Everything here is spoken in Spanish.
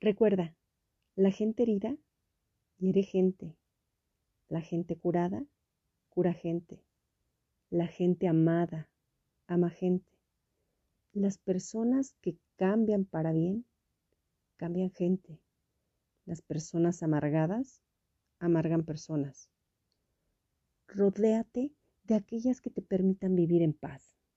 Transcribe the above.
Recuerda, la gente herida hiere gente. La gente curada cura gente. La gente amada ama gente. Las personas que cambian para bien cambian gente. Las personas amargadas amargan personas. Rodéate de aquellas que te permitan vivir en paz.